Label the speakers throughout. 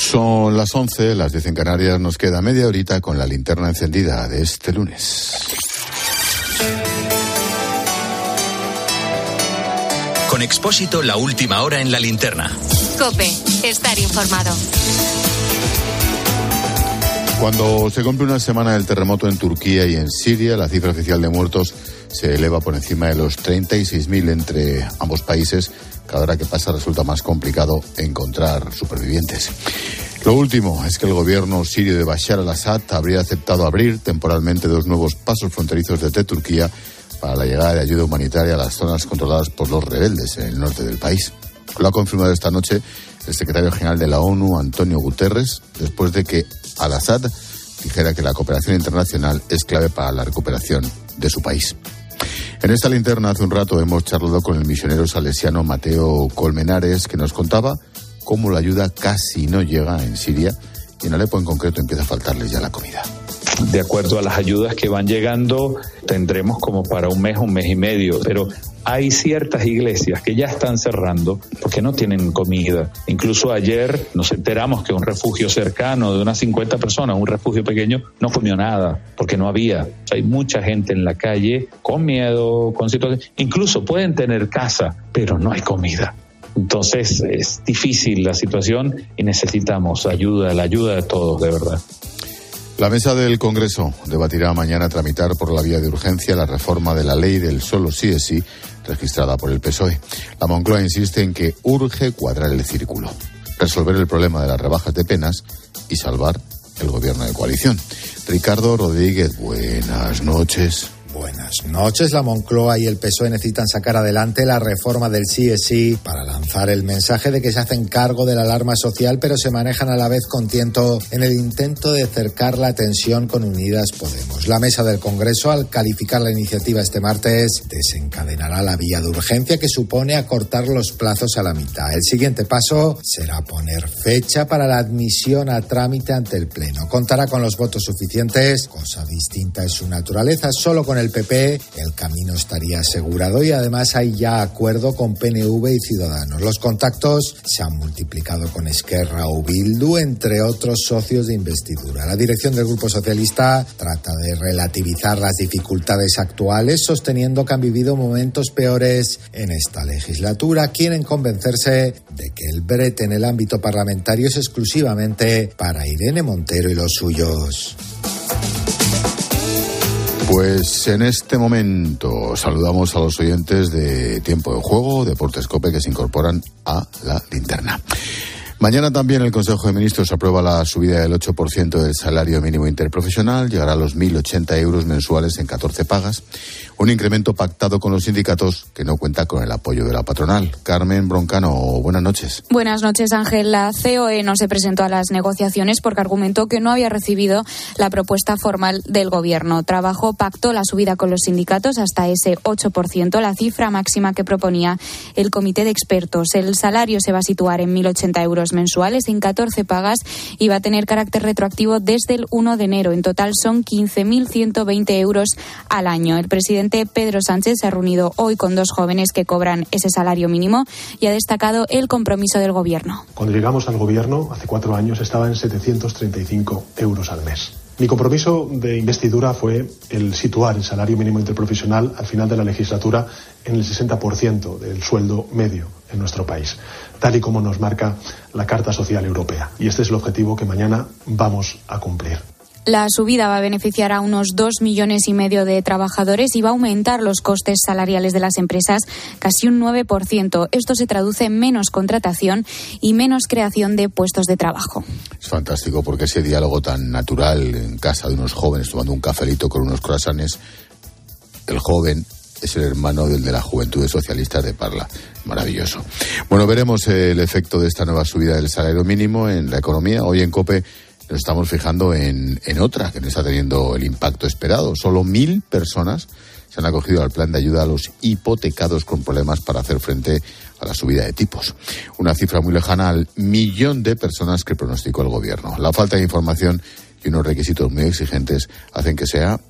Speaker 1: Son las 11, las 10 en Canarias. Nos queda media horita con la linterna encendida de este lunes.
Speaker 2: Con Expósito, la última hora en la linterna.
Speaker 3: Cope, estar informado.
Speaker 1: Cuando se cumple una semana del terremoto en Turquía y en Siria, la cifra oficial de muertos se eleva por encima de los 36.000 entre ambos países. Cada hora que pasa resulta más complicado encontrar supervivientes. Lo último es que el gobierno sirio de Bashar al-Assad habría aceptado abrir temporalmente dos nuevos pasos fronterizos desde Turquía para la llegada de ayuda humanitaria a las zonas controladas por los rebeldes en el norte del país. Lo ha confirmado esta noche el secretario general de la ONU, Antonio Guterres, después de que al-Assad dijera que la cooperación internacional es clave para la recuperación de su país. En esta linterna hace un rato hemos charlado con el misionero salesiano Mateo Colmenares que nos contaba cómo la ayuda casi no llega en Siria y en Alepo en concreto empieza a faltarles ya la comida.
Speaker 4: De acuerdo a las ayudas que van llegando, tendremos como para un mes, un mes y medio, pero hay ciertas iglesias que ya están cerrando porque no tienen comida. Incluso ayer nos enteramos que un refugio cercano de unas 50 personas, un refugio pequeño, no comió nada porque no había. hay mucha gente en la calle con miedo, con situaciones. Incluso pueden tener casa, pero no hay comida. Entonces es difícil la situación y necesitamos ayuda, la ayuda de todos, de verdad.
Speaker 1: La mesa del Congreso debatirá mañana tramitar por la vía de urgencia la reforma de la ley del solo sí es sí registrada por el PSOE. La Moncloa insiste en que urge cuadrar el círculo, resolver el problema de las rebajas de penas y salvar el gobierno de coalición. Ricardo Rodríguez, buenas noches.
Speaker 5: Buenas noches. La Moncloa y el PSOE necesitan sacar adelante la reforma del sí para lanzar el mensaje de que se hacen cargo de la alarma social, pero se manejan a la vez con tiento en el intento de acercar la tensión con Unidas Podemos. La mesa del Congreso, al calificar la iniciativa este martes, desencadenará la vía de urgencia que supone acortar los plazos a la mitad. El siguiente paso será poner fecha para la admisión a trámite ante el Pleno. Contará con los votos suficientes, cosa distinta es su naturaleza, solo con el PP el camino estaría asegurado y además hay ya acuerdo con PNV y Ciudadanos. Los contactos se han multiplicado con Esquerra o Bildu, entre otros socios de investidura. La dirección del Grupo Socialista trata de relativizar las dificultades actuales, sosteniendo que han vivido momentos peores en esta legislatura. Quieren convencerse de que el brete en el ámbito parlamentario es exclusivamente para Irene Montero y los suyos.
Speaker 1: Pues en este momento saludamos a los oyentes de Tiempo de Juego, Deportes Cope, que se incorporan a la linterna. Mañana también el Consejo de Ministros aprueba la subida del 8% del salario mínimo interprofesional, llegará a los 1.080 euros mensuales en 14 pagas, un incremento pactado con los sindicatos que no cuenta con el apoyo de la patronal. Carmen Broncano, buenas noches.
Speaker 6: Buenas noches, Ángel. La COE no se presentó a las negociaciones porque argumentó que no había recibido la propuesta formal del Gobierno. Trabajo pactó la subida con los sindicatos hasta ese 8%, la cifra máxima que proponía el comité de expertos. El salario se va a situar en 1.080 euros mensuales en 14 pagas y va a tener carácter retroactivo desde el 1 de enero. En total son 15.120 euros al año. El presidente Pedro Sánchez se ha reunido hoy con dos jóvenes que cobran ese salario mínimo y ha destacado el compromiso del Gobierno.
Speaker 7: Cuando llegamos al Gobierno, hace cuatro años, estaba en 735 euros al mes. Mi compromiso de investidura fue el situar el salario mínimo interprofesional al final de la legislatura en el 60% del sueldo medio en nuestro país, tal y como nos marca la Carta Social Europea. Y este es el objetivo que mañana vamos a cumplir.
Speaker 6: La subida va a beneficiar a unos dos millones y medio de trabajadores y va a aumentar los costes salariales de las empresas casi un 9%. Esto se traduce en menos contratación y menos creación de puestos de trabajo.
Speaker 1: Es fantástico porque ese diálogo tan natural en casa de unos jóvenes tomando un cafelito con unos croissants, el joven es el hermano del de la Juventud Socialista de Parla. Maravilloso. Bueno, veremos el efecto de esta nueva subida del salario mínimo en la economía. Hoy en COPE nos estamos fijando en, en otra que no está teniendo el impacto esperado. Solo mil personas se han acogido al plan de ayuda a los hipotecados con problemas para hacer frente a la subida de tipos. Una cifra muy lejana al millón de personas que pronosticó el gobierno. La falta de información y unos requisitos muy exigentes hacen que sea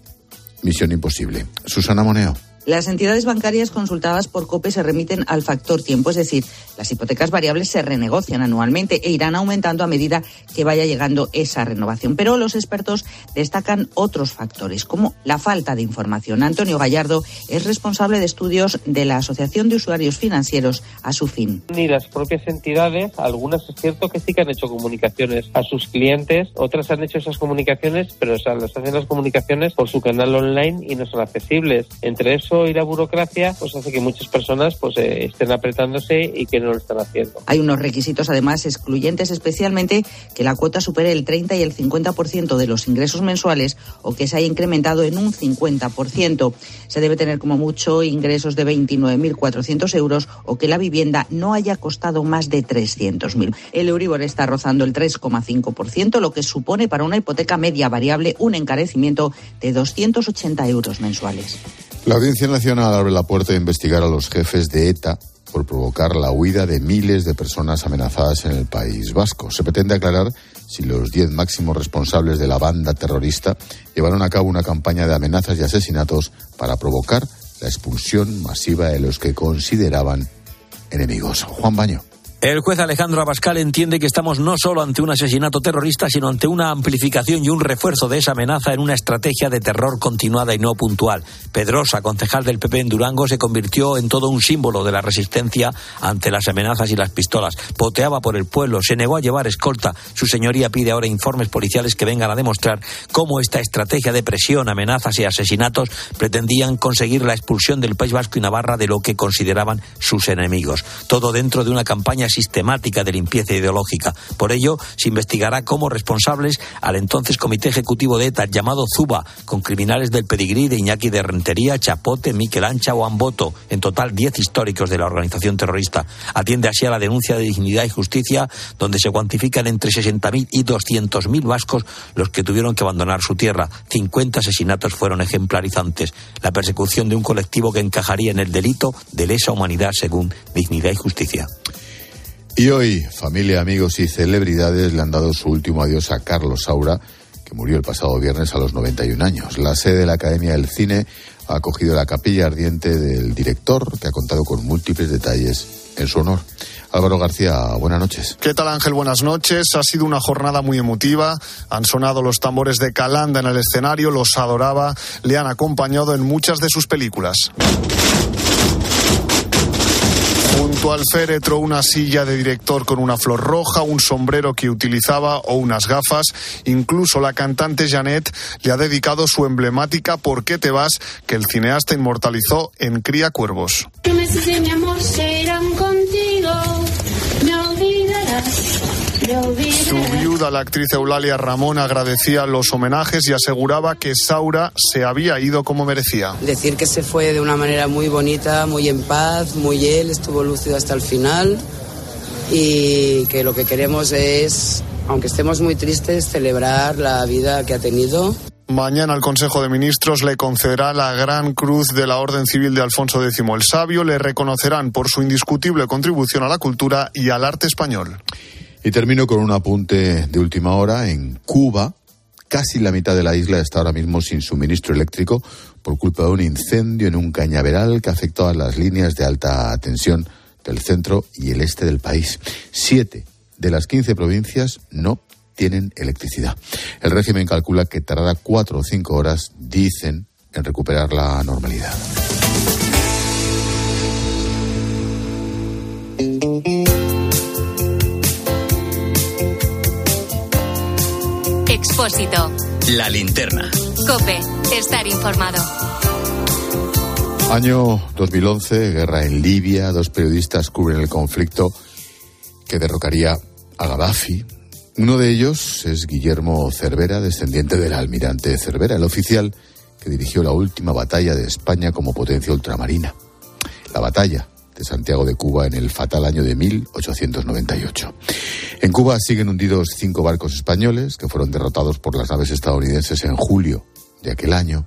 Speaker 1: misión imposible. Susana Moneo.
Speaker 8: Las entidades bancarias consultadas por COPE se remiten al factor tiempo, es decir, las hipotecas variables se renegocian anualmente e irán aumentando a medida que vaya llegando esa renovación. Pero los expertos destacan otros factores, como la falta de información. Antonio Gallardo es responsable de estudios de la Asociación de Usuarios Financieros a su fin.
Speaker 9: Ni las propias entidades, algunas es cierto que sí que han hecho comunicaciones a sus clientes, otras han hecho esas comunicaciones, pero o sea, las hacen las comunicaciones por su canal online y no son accesibles. Entre eso y la burocracia pues hace que muchas personas pues eh, estén apretándose y que no lo están haciendo.
Speaker 8: Hay unos requisitos además excluyentes, especialmente que la cuota supere el 30 y el 50% de los ingresos mensuales o que se haya incrementado en un 50%. Se debe tener como mucho ingresos de 29.400 euros o que la vivienda no haya costado más de 300.000. El Euribor está rozando el 3,5%, lo que supone para una hipoteca media variable un encarecimiento de 280 euros mensuales.
Speaker 1: La Audiencia Nacional abre la puerta a investigar a los jefes de ETA por provocar la huida de miles de personas amenazadas en el País Vasco. Se pretende aclarar si los diez máximos responsables de la banda terrorista llevaron a cabo una campaña de amenazas y asesinatos para provocar la expulsión masiva de los que consideraban enemigos. Juan Baño.
Speaker 10: El juez Alejandro Abascal entiende que estamos no solo ante un asesinato terrorista, sino ante una amplificación y un refuerzo de esa amenaza en una estrategia de terror continuada y no puntual. Pedrosa, concejal del PP en Durango, se convirtió en todo un símbolo de la resistencia ante las amenazas y las pistolas. Poteaba por el pueblo, se negó a llevar escolta. Su señoría pide ahora informes policiales que vengan a demostrar cómo esta estrategia de presión, amenazas y asesinatos pretendían conseguir la expulsión del País Vasco y Navarra de lo que consideraban sus enemigos. Todo dentro de una campaña sistemática de limpieza ideológica. Por ello, se investigará como responsables al entonces Comité Ejecutivo de ETA llamado Zuba, con criminales del pedigrí de Iñaki de Rentería, Chapote, Miquel Ancha o Amboto, en total 10 históricos de la organización terrorista. Atiende así a la denuncia de dignidad y justicia, donde se cuantifican entre 60.000 y 200.000 vascos los que tuvieron que abandonar su tierra. 50 asesinatos fueron ejemplarizantes. La persecución de un colectivo que encajaría en el delito de lesa humanidad según dignidad y justicia.
Speaker 1: Y hoy, familia, amigos y celebridades le han dado su último adiós a Carlos Saura, que murió el pasado viernes a los 91 años. La sede de la Academia del Cine ha acogido la capilla ardiente del director, que ha contado con múltiples detalles en su honor. Álvaro García, buenas noches.
Speaker 11: ¿Qué tal Ángel? Buenas noches. Ha sido una jornada muy emotiva. Han sonado los tambores de Calanda en el escenario, los adoraba, le han acompañado en muchas de sus películas. Al féretro, una silla de director con una flor roja, un sombrero que utilizaba o unas gafas. Incluso la cantante Janet le ha dedicado su emblemática ¿Por qué te vas? que el cineasta inmortalizó en Cría Cuervos. Su viuda, la actriz Eulalia Ramón, agradecía los homenajes y aseguraba que Saura se había ido como merecía.
Speaker 12: Decir que se fue de una manera muy bonita, muy en paz, muy él, estuvo lúcido hasta el final y que lo que queremos es, aunque estemos muy tristes, celebrar la vida que ha tenido.
Speaker 11: Mañana el Consejo de Ministros le concederá la Gran Cruz de la Orden Civil de Alfonso X el Sabio. Le reconocerán por su indiscutible contribución a la cultura y al arte español.
Speaker 1: Y termino con un apunte de última hora. En Cuba, casi la mitad de la isla está ahora mismo sin suministro eléctrico por culpa de un incendio en un cañaveral que afectó a las líneas de alta tensión del centro y el este del país. Siete de las quince provincias no tienen electricidad. El régimen calcula que tardará cuatro o cinco horas, dicen, en recuperar la normalidad.
Speaker 2: Expósito. La linterna.
Speaker 3: Cope. Estar informado.
Speaker 1: Año 2011, guerra en Libia. Dos periodistas cubren el conflicto que derrocaría a Gaddafi. Uno de ellos es Guillermo Cervera, descendiente del almirante Cervera, el oficial que dirigió la última batalla de España como potencia ultramarina. La batalla de Santiago de Cuba en el fatal año de 1898. En Cuba siguen hundidos cinco barcos españoles que fueron derrotados por las naves estadounidenses en julio de aquel año.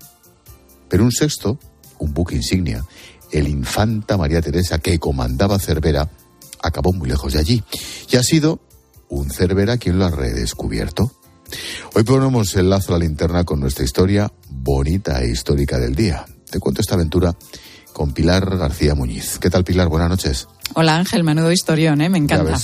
Speaker 1: Pero un sexto, un buque insignia, el Infanta María Teresa que comandaba Cervera, acabó muy lejos de allí. Y ha sido un Cervera quien lo ha redescubierto. Hoy ponemos el lazo a la linterna con nuestra historia bonita e histórica del día. Te cuento esta aventura con Pilar García Muñiz. ¿Qué tal, Pilar? Buenas noches.
Speaker 13: Hola Ángel, menudo historión, ¿eh? me encanta.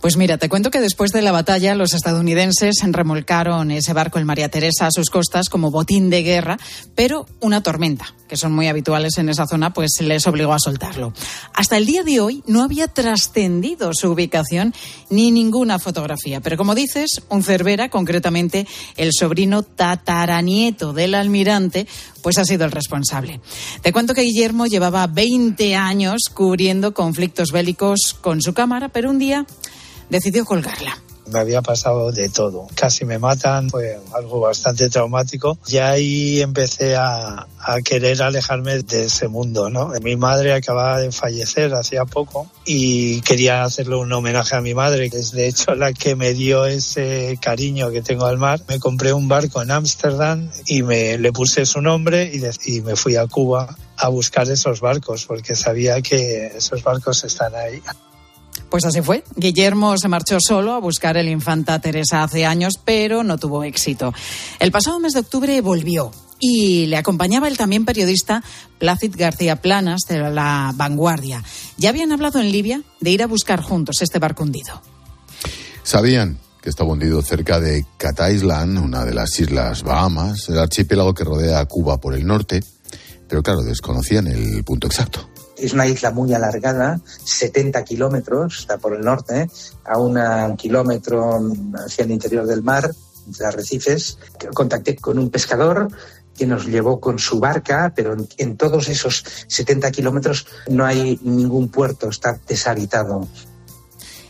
Speaker 13: Pues mira, te cuento que después de la batalla los estadounidenses remolcaron ese barco, el María Teresa, a sus costas como botín de guerra, pero una tormenta, que son muy habituales en esa zona, pues les obligó a soltarlo. Hasta el día de hoy no había trascendido su ubicación ni ninguna fotografía, pero como dices, un Cervera, concretamente el sobrino tataranieto del almirante, pues ha sido el responsable. Te cuento que Guillermo llevaba 20 años cubriendo conflictos bélicos con su cámara, pero un día decidió colgarla
Speaker 14: me había pasado de todo. Casi me matan, fue algo bastante traumático. Y ahí empecé a, a, querer alejarme de ese mundo, ¿no? Mi madre acababa de fallecer hacía poco y quería hacerle un homenaje a mi madre, que es de hecho la que me dio ese cariño que tengo al mar. Me compré un barco en Ámsterdam y me le puse su nombre y, de, y me fui a Cuba a buscar esos barcos porque sabía que esos barcos están ahí.
Speaker 13: Pues así fue. Guillermo se marchó solo a buscar el infanta Teresa hace años, pero no tuvo éxito. El pasado mes de octubre volvió y le acompañaba el también periodista Plácid García Planas de La Vanguardia. Ya habían hablado en Libia de ir a buscar juntos este barco hundido.
Speaker 1: Sabían que estaba hundido cerca de Cat Island, una de las islas Bahamas, el archipiélago que rodea a Cuba por el norte, pero claro, desconocían el punto exacto
Speaker 15: es una isla muy alargada, 70 kilómetros, está por el norte, a un kilómetro hacia el interior del mar, entre arrecifes. Contacté con un pescador que nos llevó con su barca, pero en, en todos esos 70 kilómetros no hay ningún puerto, está deshabitado.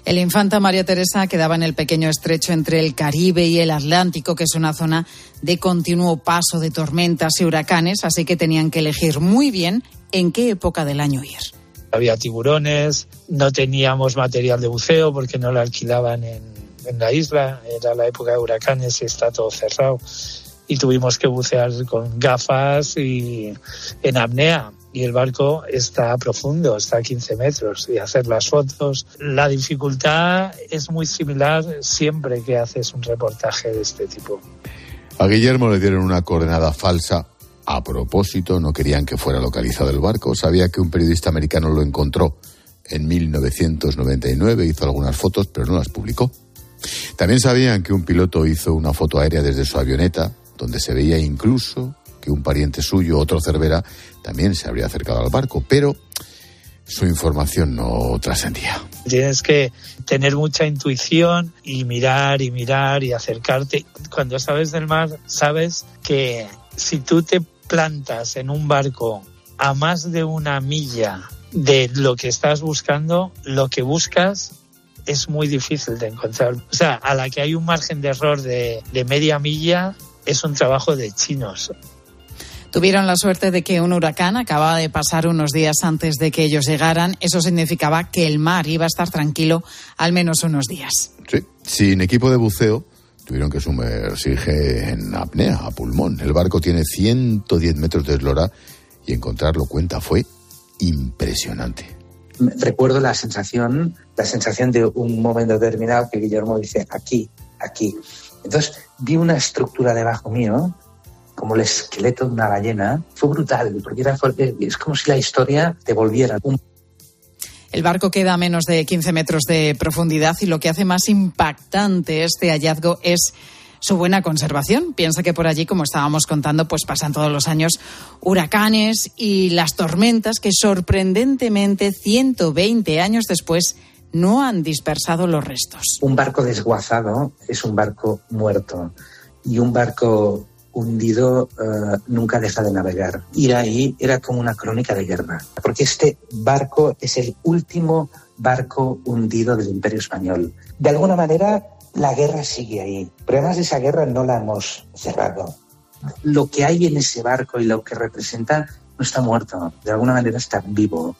Speaker 13: El Infanta María Teresa quedaba en el pequeño estrecho entre el Caribe y el Atlántico, que es una zona de continuo paso de tormentas y huracanes, así que tenían que elegir muy bien en qué época del año ir.
Speaker 14: Había tiburones, no teníamos material de buceo porque no lo alquilaban en, la isla, era la época de huracanes y está todo cerrado. Y tuvimos que bucear con gafas y en apnea y el barco está profundo, está a 15 metros y hacer las fotos. La dificultad es muy similar siempre que haces un reportaje de este tipo.
Speaker 1: A Guillermo le dieron una coordenada falsa a propósito, no querían que fuera localizado el barco. Sabía que un periodista americano lo encontró en 1999, hizo algunas fotos, pero no las publicó. También sabían que un piloto hizo una foto aérea desde su avioneta, donde se veía incluso que un pariente suyo, otro Cervera, también se habría acercado al barco, pero su información no trascendía.
Speaker 14: Tienes que tener mucha intuición y mirar y mirar y acercarte. Cuando sabes del mar, sabes que si tú te plantas en un barco a más de una milla de lo que estás buscando, lo que buscas es muy difícil de encontrar. O sea, a la que hay un margen de error de, de media milla, es un trabajo de chinos.
Speaker 13: Tuvieron la suerte de que un huracán acababa de pasar unos días antes de que ellos llegaran. Eso significaba que el mar iba a estar tranquilo al menos unos días.
Speaker 1: Sí, sin equipo de buceo tuvieron que sumergirse en apnea, a pulmón. El barco tiene 110 metros de eslora y encontrarlo cuenta fue impresionante.
Speaker 15: Recuerdo la sensación, la sensación de un momento determinado que Guillermo dice aquí, aquí. Entonces vi una estructura debajo mío, como el esqueleto de una ballena. Fue brutal, porque era, es como si la historia te volviera. Un
Speaker 13: el barco queda a menos de 15 metros de profundidad y lo que hace más impactante este hallazgo es su buena conservación. Piensa que por allí, como estábamos contando, pues pasan todos los años huracanes y las tormentas que sorprendentemente 120 años después no han dispersado los restos.
Speaker 15: Un barco desguazado es un barco muerto y un barco hundido uh, nunca deja de navegar. Ir ahí era como una crónica de guerra, porque este barco es el último barco hundido del Imperio Español. De alguna manera, la guerra sigue ahí, pero además esa guerra no la hemos cerrado. Lo que hay en ese barco y lo que representa no está muerto, de alguna manera está vivo.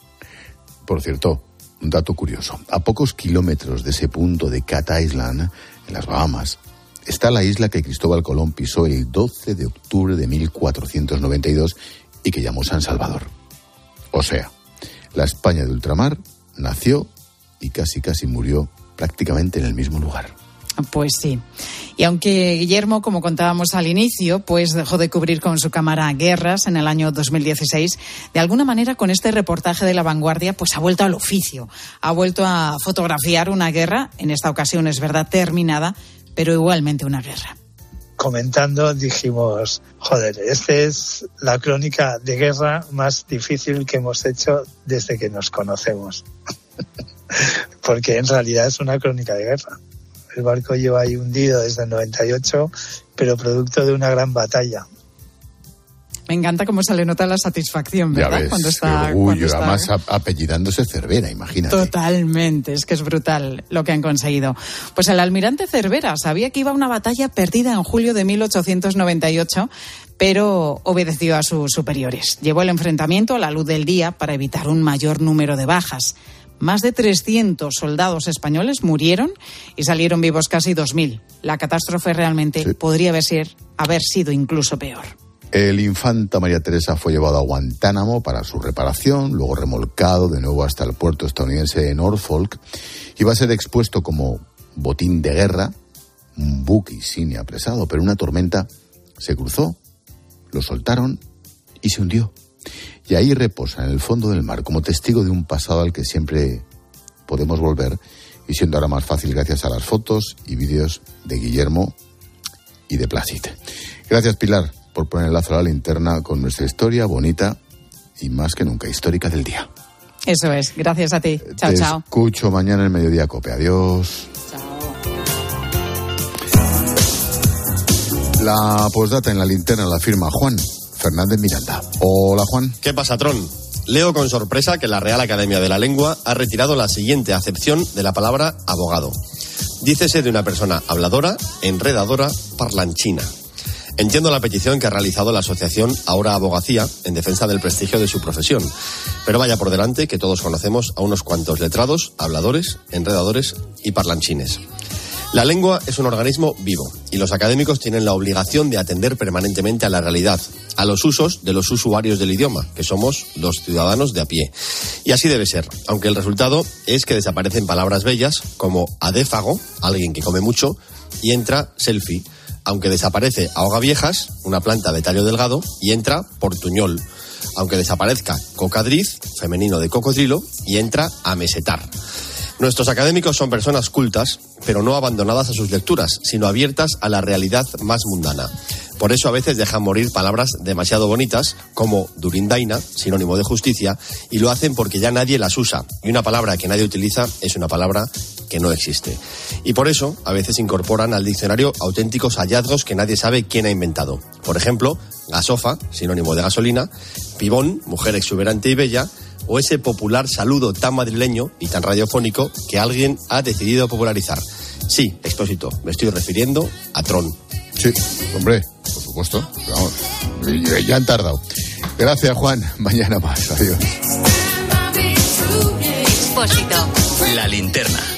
Speaker 1: Por cierto, un dato curioso. A pocos kilómetros de ese punto de Cat Island, en las Bahamas, está la isla que Cristóbal Colón pisó el 12 de octubre de 1492 y que llamó San Salvador. O sea, la España de ultramar nació y casi casi murió prácticamente en el mismo lugar.
Speaker 13: Pues sí. Y aunque Guillermo, como contábamos al inicio, pues dejó de cubrir con su cámara guerras en el año 2016, de alguna manera con este reportaje de La Vanguardia, pues ha vuelto al oficio, ha vuelto a fotografiar una guerra, en esta ocasión es verdad terminada, pero igualmente una guerra
Speaker 14: comentando dijimos, joder, esta es la crónica de guerra más difícil que hemos hecho desde que nos conocemos. Porque en realidad es una crónica de guerra. El barco lleva ahí hundido desde el 98, pero producto de una gran batalla.
Speaker 13: Me encanta cómo se le nota la satisfacción, ¿verdad?
Speaker 1: cuando está, orgullo, además apellidándose Cervera, imagínate.
Speaker 13: Totalmente, es que es brutal lo que han conseguido. Pues el almirante Cervera sabía que iba a una batalla perdida en julio de 1898, pero obedeció a sus superiores. Llevó el enfrentamiento a la luz del día para evitar un mayor número de bajas. Más de 300 soldados españoles murieron y salieron vivos casi 2.000. La catástrofe realmente podría haber, haber sido incluso peor.
Speaker 1: El infanta María Teresa fue llevado a Guantánamo para su reparación, luego remolcado de nuevo hasta el puerto estadounidense de Norfolk va a ser expuesto como botín de guerra, un buque insignia apresado, pero una tormenta se cruzó, lo soltaron y se hundió y ahí reposa en el fondo del mar como testigo de un pasado al que siempre podemos volver y siendo ahora más fácil gracias a las fotos y vídeos de Guillermo y de Placid. Gracias Pilar por poner el lazo a la linterna con nuestra historia bonita y más que nunca histórica del día.
Speaker 13: Eso es, gracias a ti. Chao,
Speaker 1: Te
Speaker 13: chao.
Speaker 1: Escucho mañana en Mediodía Cope. Adiós. La postdata en la linterna la firma Juan. Fernández Miranda. Hola, Juan.
Speaker 16: ¿Qué pasa, Tron? Leo con sorpresa que la Real Academia de la Lengua ha retirado la siguiente acepción de la palabra abogado. Dícese de una persona habladora, enredadora, parlanchina. Entiendo la petición que ha realizado la asociación Ahora Abogacía en defensa del prestigio de su profesión, pero vaya por delante que todos conocemos a unos cuantos letrados, habladores, enredadores y parlanchines. La lengua es un organismo vivo y los académicos tienen la obligación de atender permanentemente a la realidad, a los usos de los usuarios del idioma, que somos los ciudadanos de a pie. Y así debe ser, aunque el resultado es que desaparecen palabras bellas como adéfago, alguien que come mucho, y entra selfie, aunque desaparece ahoga viejas, una planta de tallo delgado, y entra portuñol, aunque desaparezca cocadriz, femenino de cocodrilo, y entra a mesetar. Nuestros académicos son personas cultas, pero no abandonadas a sus lecturas, sino abiertas a la realidad más mundana. Por eso a veces dejan morir palabras demasiado bonitas, como durindaina, sinónimo de justicia, y lo hacen porque ya nadie las usa. Y una palabra que nadie utiliza es una palabra que no existe. Y por eso a veces incorporan al diccionario auténticos hallazgos que nadie sabe quién ha inventado. Por ejemplo, gasofa, sinónimo de gasolina, pibón, mujer exuberante y bella, o ese popular saludo tan madrileño y tan radiofónico que alguien ha decidido popularizar. Sí, expósito, me estoy refiriendo a Tron.
Speaker 1: Sí, hombre, por supuesto. Vamos, ya han tardado. Gracias, Juan. Mañana más. Adiós.
Speaker 3: Expósito.
Speaker 2: La linterna.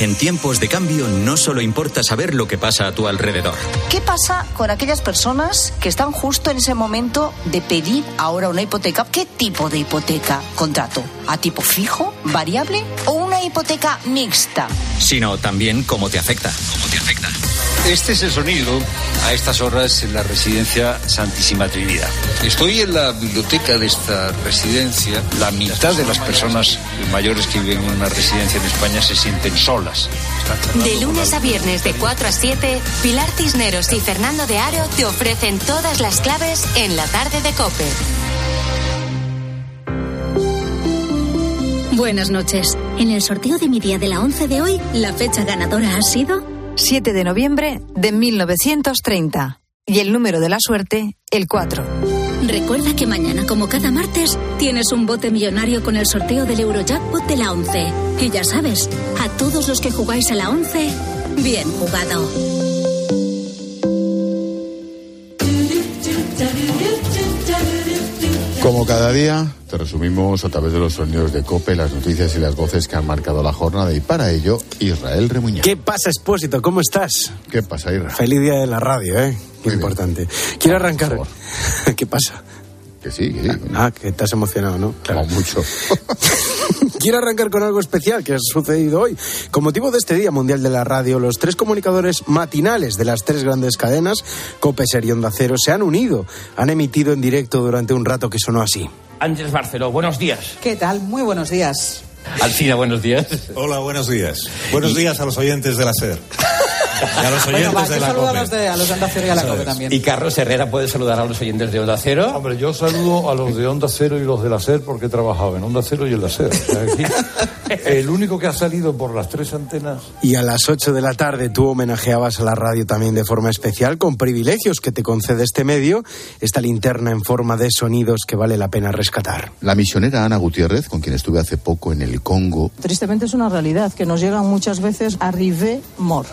Speaker 2: En tiempos de cambio no solo importa saber lo que pasa a tu alrededor.
Speaker 17: ¿Qué pasa con aquellas personas que están justo en ese momento de pedir ahora una hipoteca? ¿Qué tipo de hipoteca contrato? ¿A tipo fijo, variable o una hipoteca mixta?
Speaker 2: Sino también cómo te afecta. ¿Cómo te afecta?
Speaker 18: Este es el sonido a estas horas en la residencia Santísima Trinidad. Estoy en la biblioteca de esta residencia. La mitad de las personas mayores que viven en una residencia en España se sienten
Speaker 3: De lunes a viernes de 4 a 7, Pilar Cisneros y Fernando de Aro te ofrecen todas las claves en la tarde de Cope.
Speaker 19: Buenas noches. En el sorteo de mi día de la 11 de hoy, la fecha ganadora ha sido
Speaker 20: 7 de noviembre de 1930. Y el número de la suerte, el 4.
Speaker 19: Recuerda que mañana, como cada martes, tienes un bote millonario con el sorteo del Eurojackpot de la 11. Y ya sabes, a todos los que jugáis a la 11, bien jugado.
Speaker 1: Como cada día, te resumimos a través de los sonidos de COPE las noticias y las voces que han marcado la jornada y para ello, Israel Remuñán.
Speaker 21: ¿Qué pasa, Expósito? ¿Cómo estás?
Speaker 1: ¿Qué pasa, Israel?
Speaker 21: Feliz día de la radio, ¿eh? Muy importante. Quiero arrancar. ¿Qué pasa?
Speaker 1: Que sí, que sí.
Speaker 21: Ah, que estás emocionado, ¿no?
Speaker 1: Claro. mucho.
Speaker 21: quiero arrancar con algo especial que ha sucedido hoy. Con motivo de este Día Mundial de la Radio, los tres comunicadores matinales de las tres grandes cadenas, Cope, Ser y Onda Cero, se han unido. Han emitido en directo durante un rato que sonó así.
Speaker 22: Ángeles Barceló, buenos días.
Speaker 23: ¿Qué tal? Muy buenos días.
Speaker 22: Alcina, buenos días.
Speaker 24: Hola, buenos días. Buenos días a los oyentes de la SER. Y a los oyentes
Speaker 23: Bueno, va,
Speaker 24: de la
Speaker 23: saludo a
Speaker 24: COPE.
Speaker 23: los de, a los de Onda Cero y a la COPE también.
Speaker 22: Y Carlos Herrera puede saludar a los oyentes de Onda Cero.
Speaker 25: Hombre, yo saludo a los de Onda Cero y los de la SER porque he trabajado en Onda Cero y en la SER. O sea, aquí, el único que ha salido por las tres antenas
Speaker 21: Y a las 8 de la tarde tú homenajeabas a la radio también de forma especial con privilegios que te concede este medio, esta linterna en forma de sonidos que vale la pena rescatar.
Speaker 1: La misionera Ana Gutiérrez, con quien estuve hace poco en el Congo,
Speaker 26: Tristemente es una realidad que nos llegan muchas veces arrivé mort.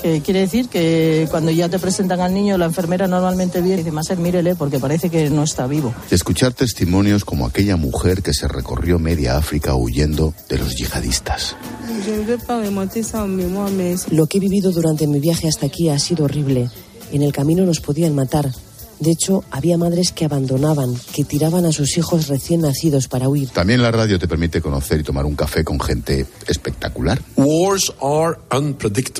Speaker 26: Que quiere decir que cuando ya te presentan al niño, la enfermera normalmente viene y dice, Maser, mírele porque parece que no está vivo.
Speaker 1: escuchar testimonios como aquella mujer que se recorrió media África huyendo de los yihadistas.
Speaker 27: Lo que he vivido durante mi viaje hasta aquí ha sido horrible. En el camino nos podían matar. De hecho, había madres que abandonaban, que tiraban a sus hijos recién nacidos para huir.
Speaker 1: También la radio te permite conocer y tomar un café con gente espectacular.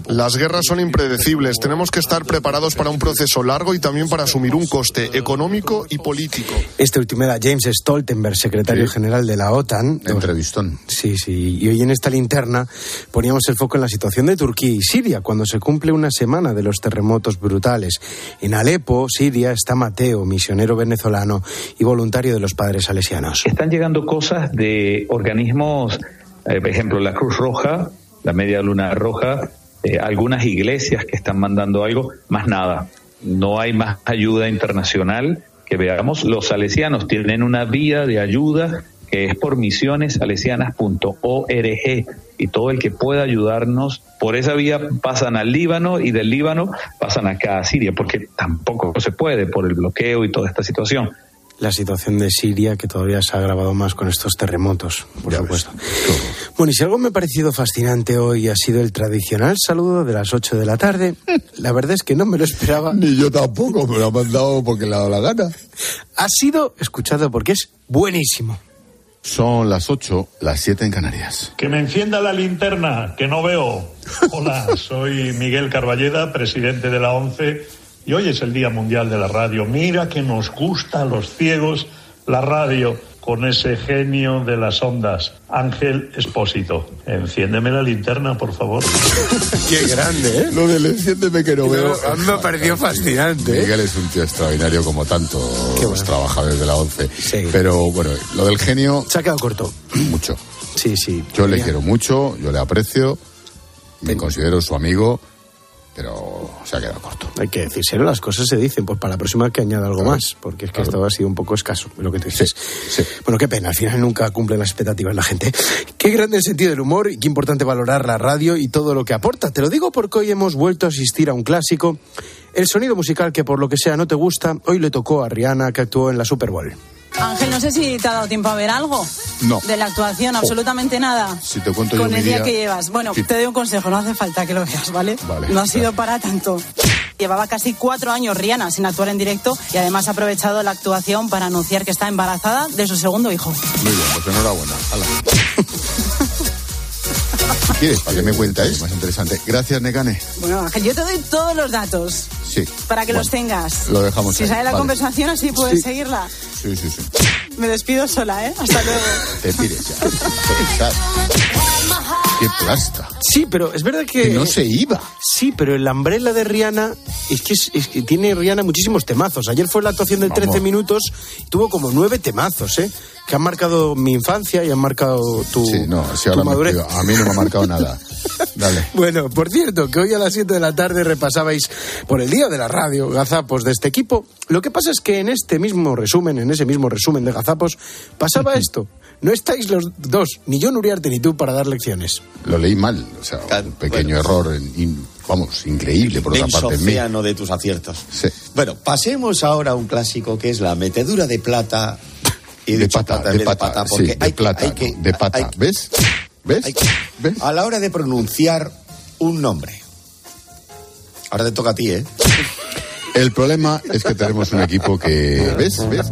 Speaker 11: Las guerras son impredecibles. Tenemos que estar preparados para un proceso largo y también para asumir un coste económico y político.
Speaker 21: Este último era James Stoltenberg, secretario general de la OTAN.
Speaker 1: Entrevistón.
Speaker 21: Sí, sí. Y hoy en esta linterna poníamos el foco en la situación de Turquía y Siria, cuando se cumple una semana de los terremotos brutales. En Alepo, Siria, está Mateo, misionero venezolano y voluntario de los padres salesianos.
Speaker 28: Están llegando cosas de organismos, eh, por ejemplo, la Cruz Roja, la Media Luna Roja, eh, algunas iglesias que están mandando algo, más nada. No hay más ayuda internacional que veamos. Los salesianos tienen una vía de ayuda que es por misionessalesianas.org y todo el que pueda ayudarnos por esa vía pasan al Líbano y del Líbano pasan acá a Siria porque tampoco se puede por el bloqueo y toda esta situación.
Speaker 21: La situación de Siria, que todavía se ha agravado más con estos terremotos, por supuesto. Bueno, y si algo me ha parecido fascinante hoy ha sido el tradicional saludo de las 8 de la tarde, la verdad es que no me lo esperaba.
Speaker 1: Ni yo tampoco, me lo ha mandado porque le ha dado la gana.
Speaker 21: Ha sido escuchado porque es buenísimo.
Speaker 1: Son las 8, las 7 en Canarias.
Speaker 29: Que me encienda la linterna, que no veo. Hola, soy Miguel Carballeda, presidente de la ONCE, y hoy es el Día Mundial de la Radio. Mira que nos gusta a los ciegos la radio con ese genio de las ondas, Ángel Espósito. Enciéndeme la linterna, por favor.
Speaker 21: Qué grande, ¿eh?
Speaker 1: Lo del enciéndeme que no veo.
Speaker 21: A mí me ha parecido fascinante. ¿eh?
Speaker 1: Miguel es un tío extraordinario como tantos trabajadores de la ONCE. Pero bueno, lo del genio...
Speaker 21: Se ha quedado corto.
Speaker 1: Mucho.
Speaker 21: Sí, sí.
Speaker 1: Yo le quiero mucho, yo le aprecio, me considero su amigo, pero se ha quedado corto.
Speaker 21: Hay que decírselo, las cosas se dicen. Pues para la próxima que añada algo más, porque es que esto ha sido un poco escaso, lo que te dices. Bueno, qué pena, al final nunca cumple las expectativas la gente. Qué grande el sentido del humor y qué importante valorar la radio y todo lo que aporta. Te lo digo porque hoy hemos vuelto a asistir a un clásico. El sonido musical que por lo que sea no te gusta, hoy le tocó a Rihanna que actuó en la Super Bowl.
Speaker 26: Ángel, no sé si te ha dado tiempo a ver algo
Speaker 1: No.
Speaker 26: de la actuación, absolutamente nada.
Speaker 1: Si te cuento yo
Speaker 26: Con
Speaker 1: mi
Speaker 26: el día
Speaker 1: día...
Speaker 26: que llevas. Bueno,
Speaker 1: Sí.
Speaker 26: te doy un consejo, no hace falta que lo veas, ¿vale?
Speaker 1: Vale.
Speaker 26: No ha sido para tanto. Llevaba casi cuatro años Rihanna sin actuar en directo y además ha aprovechado la actuación para anunciar que está embarazada de su segundo hijo.
Speaker 1: Muy bien, pues enhorabuena. Si quieres, para que me cuentáis, más interesante. Gracias, Necane.
Speaker 26: Bueno, Ángel, yo te doy todos los datos
Speaker 1: Sí.
Speaker 26: para que
Speaker 1: Bueno,
Speaker 26: los tengas.
Speaker 1: Lo dejamos
Speaker 26: Si
Speaker 1: ahí,
Speaker 26: sale la
Speaker 1: vale.
Speaker 26: conversación, así puedes
Speaker 1: Sí.
Speaker 26: seguirla.
Speaker 1: Sí, sí, sí.
Speaker 26: Me despido sola, ¿eh? Hasta luego.
Speaker 1: Te pires ya. Qué plasta.
Speaker 21: Sí, pero es verdad que...
Speaker 1: Que no se iba.
Speaker 21: Sí, pero el umbrella de Rihanna es que, es, es que tiene Rihanna muchísimos temazos. Ayer fue la actuación del 13
Speaker 1: Vamos.
Speaker 21: minutos tuvo como nueve temazos, ¿eh? Que han marcado mi infancia y han marcado tu,
Speaker 1: Sí, no, si
Speaker 21: tu
Speaker 1: ahora me
Speaker 21: madurez.
Speaker 1: pido- a mí no me ha marcado nada. Dale.
Speaker 21: Bueno, por cierto, que hoy a las 7 de la tarde repasabais por el día de la radio gazapos de este equipo. Lo que pasa es que en este mismo resumen, en ese mismo resumen de gazapos, pasaba esto. No estáis los dos, ni yo Nuriarte ni tú, para dar lecciones.
Speaker 1: Lo leí mal. O sea, un pequeño error, en- in- vamos, increíble por otra parte en mí.
Speaker 30: océano de tus aciertos.
Speaker 1: Sí.
Speaker 30: Bueno, pasemos ahora a un clásico que es la metedura de plata y de,
Speaker 1: De pata, de
Speaker 30: de
Speaker 1: pata,
Speaker 30: pata,
Speaker 1: sí,
Speaker 30: porque
Speaker 1: de
Speaker 30: hay, que-
Speaker 1: plata,
Speaker 30: hay que,
Speaker 1: no, de pata.
Speaker 30: hay-
Speaker 1: ¿Ves? ¿Ves?
Speaker 30: hay que- a la hora de pronunciar un nombre. Ahora te toca a ti, ¿eh?
Speaker 1: El problema es que tenemos un equipo que. ¿Ves? ¿Ves?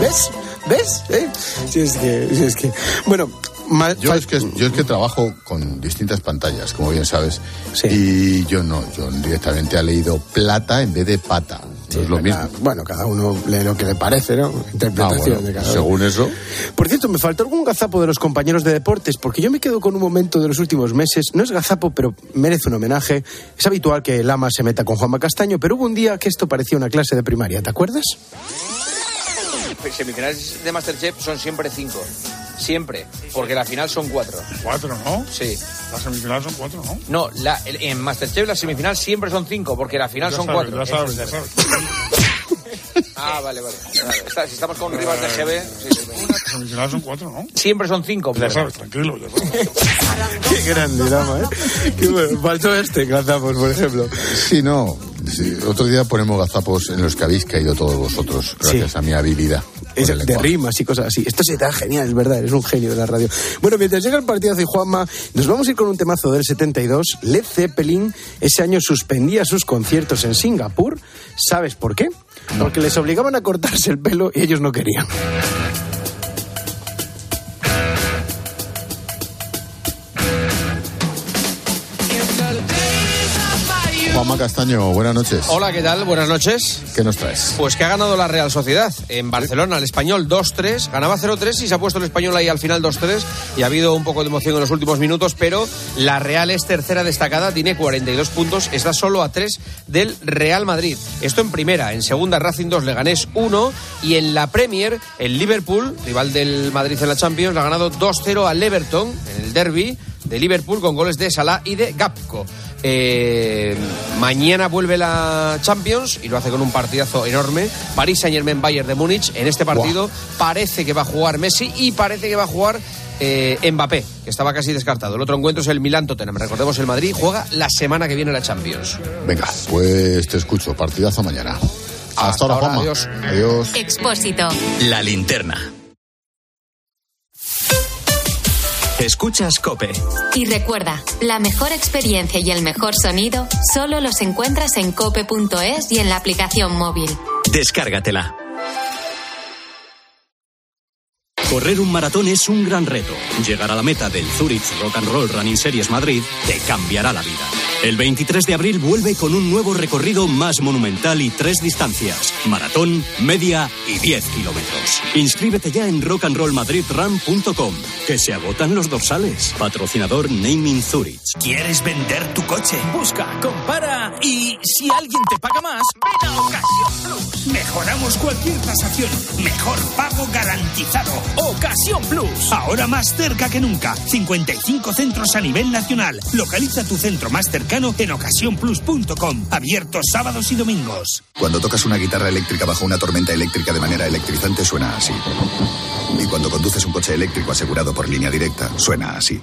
Speaker 21: ¿Ves? ¿Ves? ¿Eh? Si es que, si es que. Bueno,
Speaker 1: yo, es que, yo es que trabajo con distintas pantallas, como bien sabes, y yo no, yo directamente he leído plata en vez de pata. No es lo mismo.
Speaker 21: Bueno, cada uno lee lo que le parece, ¿no? Interpretación
Speaker 1: Ah, bueno,
Speaker 21: de cada uno.
Speaker 1: según eso.
Speaker 21: Por cierto, me faltó algún gazapo de los compañeros de deportes, porque yo me quedo con un momento de los últimos meses. No es gazapo, pero merece un homenaje. Es habitual que Lama se meta con Juanma Castaño, pero hubo un día que esto parecía una clase de primaria, ¿te acuerdas?
Speaker 31: Semifinales de Masterchef son siempre cinco. Siempre. Porque la final son cuatro.
Speaker 32: Cuatro, ¿no?
Speaker 31: Sí.
Speaker 32: Las semifinales son cuatro, ¿no?
Speaker 31: No, la, en Masterchef la semifinal siempre son cinco, porque la final
Speaker 32: Ya
Speaker 31: son
Speaker 32: sabes,
Speaker 31: cuatro.
Speaker 32: ya sabes, ya
Speaker 31: es
Speaker 32: sabes.
Speaker 31: Ah, vale, vale. Vale, está- si estamos con rivales de GB, sí, sí,
Speaker 32: semifinales son cuatro, ¿no?
Speaker 31: siempre son cinco.
Speaker 32: Ya sabes, tranquilo, ya sabes.
Speaker 21: Qué grande, Lama, ¿eh? Qué bueno. Faltó este gazapos, por ejemplo.
Speaker 1: Sí, no. sí, Otro día ponemos gazapos en los que habéis caído todos vosotros, gracias a mi habilidad. con
Speaker 21: Es
Speaker 1: el
Speaker 21: de
Speaker 1: lenguaje.
Speaker 21: rimas y cosas así. Esto se da genial, es verdad, eres un genio de la radio. Bueno, mientras llega el partidazo y Juanma, nos vamos a ir con un temazo del 72. Led Zeppelin ese año suspendía sus conciertos en Singapur. ¿Sabes por qué? Porque les obligaban a cortarse el pelo y ellos no querían.
Speaker 1: Juanma Castaño, buenas noches.
Speaker 31: Hola, ¿qué tal? Buenas noches.
Speaker 1: ¿Qué nos traes?
Speaker 31: Pues que ha ganado la Real Sociedad en Barcelona, el español 2-3, ganaba 0-3 y se ha puesto el español ahí al final 2-3 y ha habido un poco de emoción en los últimos minutos, pero la Real es tercera destacada, tiene 42 puntos, está solo a 3 del Real Madrid. Esto en primera, en segunda Racing 2, Leganés 1 y en la Premier, el Liverpool, rival del Madrid en la Champions, le ha ganado 2-0 al Everton en el derby de Liverpool con goles de Salah y de Gapco. Eh, mañana vuelve la Champions y lo hace con un partidazo enorme. París Saint Germain Bayern de Múnich. En este partido parece que va a jugar Messi y parece que va a jugar eh, Mbappé, que estaba casi descartado. El otro encuentro es el Milan Tottenham. Recordemos el Madrid juega la semana que viene la Champions.
Speaker 1: Venga, pues te escucho. Partidazo mañana. Hasta, ahora,
Speaker 31: ahora,
Speaker 1: Juanma.
Speaker 31: adiós.
Speaker 1: Adiós.
Speaker 3: Expósito.
Speaker 2: La linterna. Escuchas Cope.
Speaker 3: Y recuerda, la mejor experiencia y el mejor sonido solo los encuentras en cope.es y en la aplicación móvil.
Speaker 2: Descárgatela. Correr un maratón es un gran reto. Llegar a la meta del Zurich Rock and Roll Running Series Madrid te cambiará la vida. El 23 de abril vuelve con un nuevo recorrido más monumental y tres distancias: maratón, media y 10 kilómetros. Inscríbete ya en rockandrollmadridrun.com, que se agotan los dorsales. Patrocinador Naming Zurich.
Speaker 33: ¿Quieres vender tu coche? Busca, compara y si alguien te paga más, ven a Ocasión Plus. Mejoramos cualquier tasación. Mejor pago garantizado. Ocasión Plus. Ahora más cerca que nunca. 55 centros a nivel nacional. Localiza tu centro más cercano en ocasiónplus.com. Abiertos sábados y domingos.
Speaker 34: Cuando tocas una guitarra eléctrica bajo una tormenta eléctrica de manera electrizante suena así. Y cuando conduces un coche eléctrico asegurado por línea directa, suena así.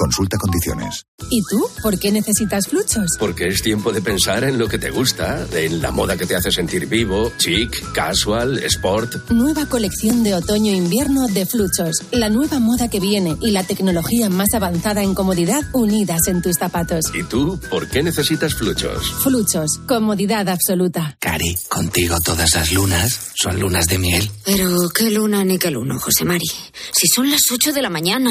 Speaker 34: Consulta condiciones.
Speaker 35: ¿Y tú? ¿Por qué necesitas fluchos?
Speaker 36: Porque es tiempo de pensar en lo que te gusta, en la moda que te hace sentir vivo, chic, casual, sport.
Speaker 35: Nueva colección de otoño-invierno de Fluchos. La nueva moda que viene y la tecnología más avanzada en comodidad unidas en tus zapatos.
Speaker 36: ¿Y tú por qué necesitas fluchos?
Speaker 35: Fluchos. Comodidad absoluta.
Speaker 37: Cari, contigo todas las lunas son lunas de miel.
Speaker 38: Pero qué luna ni qué luno, José Mari. Si son las 8 de la mañana.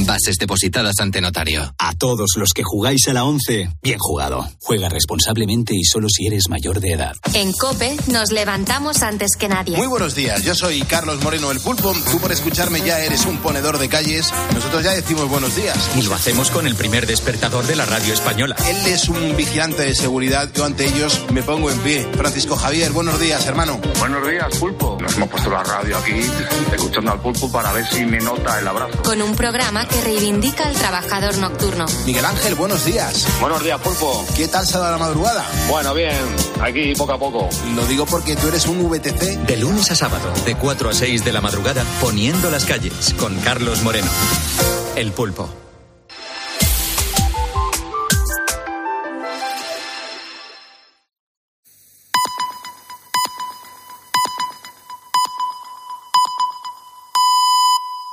Speaker 39: bases depositadas ante notario.
Speaker 40: A todos los que jugáis a la 11, bien jugado. Juega responsablemente y solo si eres mayor de edad.
Speaker 3: En Cope nos levantamos antes que nadie.
Speaker 41: Muy buenos días, yo soy Carlos Moreno el Pulpo. Tú por escucharme ya eres un ponedor de calles. Nosotros ya decimos buenos días.
Speaker 2: Y lo hacemos con el primer despertador de la radio española.
Speaker 41: Él es un vigilante de seguridad. Yo ante ellos me pongo en pie. Francisco Javier, buenos días, hermano.
Speaker 42: Buenos días, Pulpo. Nos hemos puesto la radio aquí escuchando al Pulpo para ver si me nota el abrazo.
Speaker 3: Con un programa programa que reivindica al trabajador nocturno.
Speaker 41: Miguel Ángel, buenos días.
Speaker 43: Buenos días, Pulpo.
Speaker 41: ¿Qué tal se dado la madrugada?
Speaker 43: Bueno, bien, aquí poco a poco.
Speaker 41: Lo digo porque tú eres un VTC.
Speaker 39: De lunes a sábado, de 4 a 6 de la madrugada, poniendo las calles, con Carlos Moreno. El Pulpo.